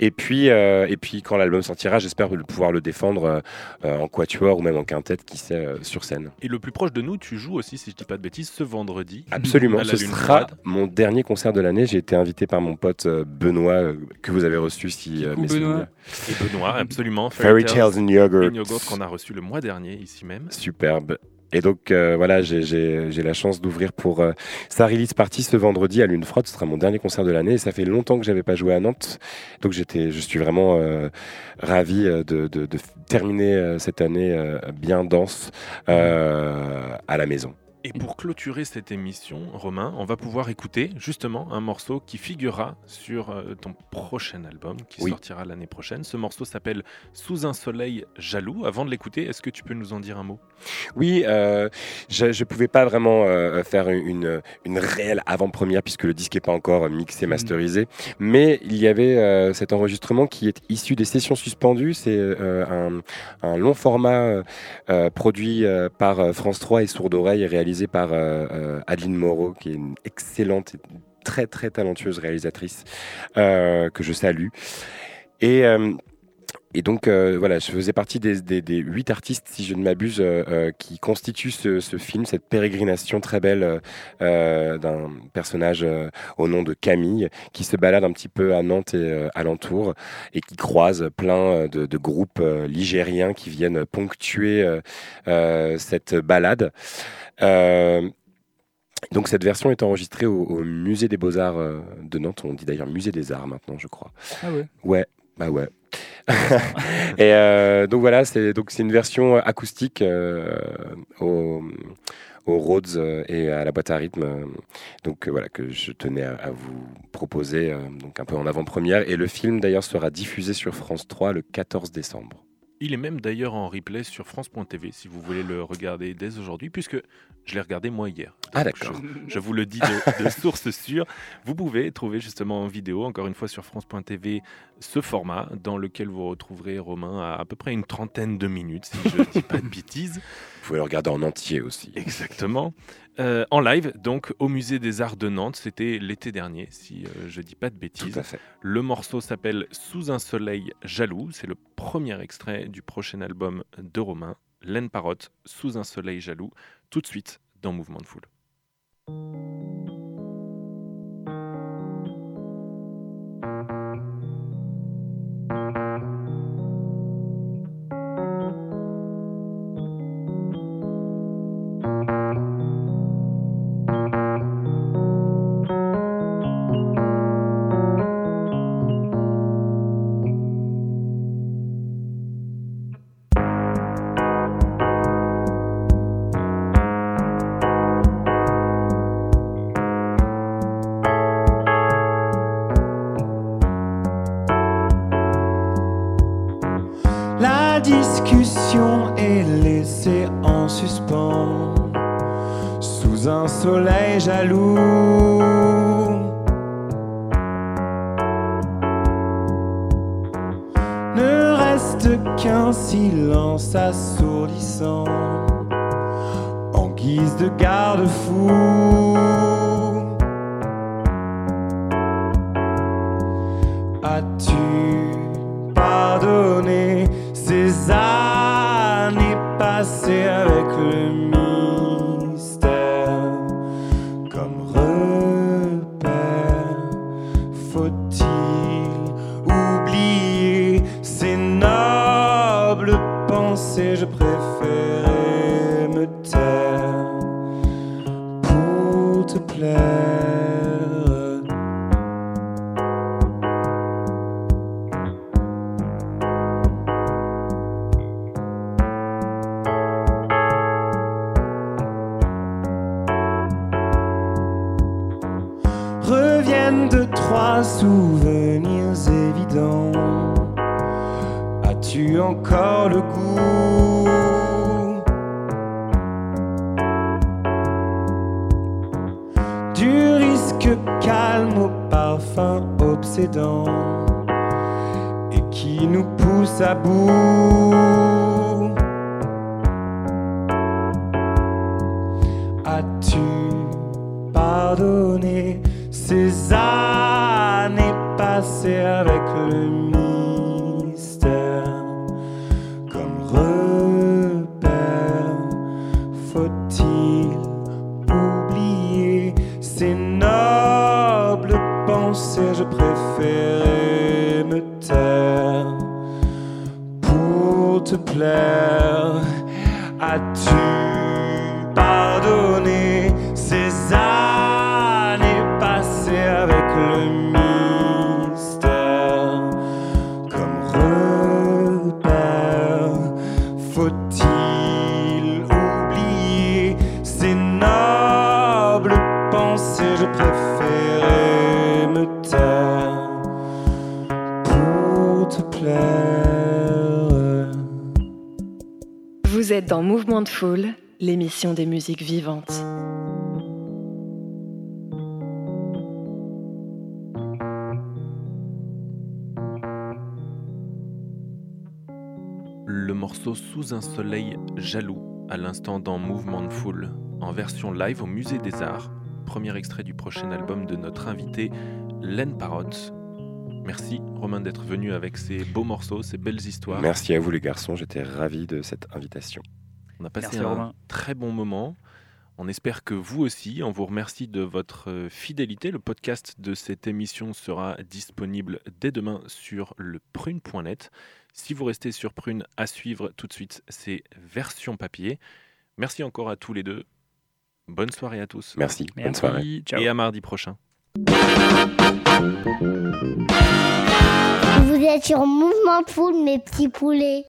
Et puis, et puis quand l'album sortira, j'espère pouvoir le défendre en quatuor ou même en quintette, qui sait, sur scène. Et le plus proche de nous, tu joues aussi, si je dis pas de bêtises, ce vendredi. Absolument, à la ce Lune sera mon dernier concert de l'année. J'ai été invité par mon pote euh, Benoît, euh, que vous avez reçu si Coucou, mes Benoît. souvenirs. Et Benoît, absolument. Fairy Tales and Yogurt. in Yogurt qu'on a reçu le mois dernier ici même. Superbe. Et donc euh, voilà, j'ai- la chance d'ouvrir pour euh, sa party ce vendredi à Lune Frotte. Ce sera mon dernier concert de l'année. Ça fait longtemps que j'avais pas joué à Nantes, donc j'étais, je suis vraiment euh, ravi euh, de, de- de terminer euh, cette année euh, bien dense euh, à la maison. Et pour clôturer cette émission, Romain, on va pouvoir écouter justement un morceau qui figurera sur euh, ton prochain album qui Oui. sortira l'année prochaine. Ce morceau s'appelle Sous un soleil jaloux. Avant de l'écouter, est-ce que tu peux nous en dire un mot? Oui, euh, je ne pouvais pas vraiment euh, faire une, une réelle avant-première puisque le disque n'est pas encore mixé, masterisé. Mais il y avait euh, cet enregistrement qui est issu des sessions suspendues. C'est un, un long format produit par France 3 et Sourd Oreille et réalisé par euh, euh, Adeline Moreau, qui est une excellente et très très talentueuse réalisatrice euh, que je salue. Et et donc euh, voilà, je faisais partie des, des, des huit artistes, si je ne m'abuse, euh, euh, qui constituent ce, ce film, cette pérégrination très belle euh, d'un personnage au nom de Camille, qui se balade un petit peu à Nantes et alentour, et qui croise plein de, de groupes ligériens qui viennent ponctuer cette balade. Donc cette version est enregistrée au, au musée des beaux-arts de Nantes. On dit d'ailleurs musée des arts maintenant, je crois. Ah ouais. Ouais, bah ouais. et euh, donc voilà, c'est donc c'est une version acoustique euh, au, Rhodes euh, et à la boîte à rythme. Donc voilà que je tenais à, vous proposer donc un peu en avant-première. Et le film d'ailleurs sera diffusé sur France 3 le 14 décembre. Il est même d'ailleurs en replay sur France.tv si vous voulez le regarder dès aujourd'hui, puisque je l'ai regardé moi hier. Ah d'accord. Je, je vous le dis de, de source sûre. Vous pouvez trouver justement en vidéo, encore une fois sur France.tv, ce format dans lequel vous retrouverez Romain à à peu près une trentaine de minutes, si je ne dis pas de bêtises. Vous pouvez le regarder en entier aussi. Exactement. Euh, en live, donc au musée des Arts de Nantes, c'était l'été dernier, si euh, je dis pas de bêtises. Tout à fait. Le morceau s'appelle Sous un soleil jaloux. C'est le premier extrait du prochain album de Romain, Laine Parotte, Sous un soleil jaloux, tout de suite dans Mouvement de Foule. Sous un soleil jaloux. Ne reste qu'un silence assourdissant en guise de garde-fou. Passées avec le mystère comme repère Faut-il oublier ces nobles pensées? Je préférais me taire pour te plaire. Dans Mouvement de Foule, l'émission des musiques vivantes. Le morceau Sous un soleil jaloux, à l'instant dans Mouvement de Foule, en version live au Musée des Arts, premier extrait du prochain album de notre invité Len Parrot. Merci Romain d'être venu avec ces beaux morceaux, ces belles histoires. Merci à vous les garçons, j'étais ravi de cette invitation. On a passé Merci, un Romain. très bon moment. On espère que vous aussi, on vous remercie de votre euh, fidélité. Le podcast de cette émission sera disponible dès demain sur le prune.net. Si vous restez sur Prune, à suivre tout de suite, c'est version papier. Merci encore à tous les deux. Bonne soirée à tous. Merci, bonne Merci. soirée. Ciao. Et à mardi prochain. Vous êtes sur Mouvement de Foule, mes petits poulets.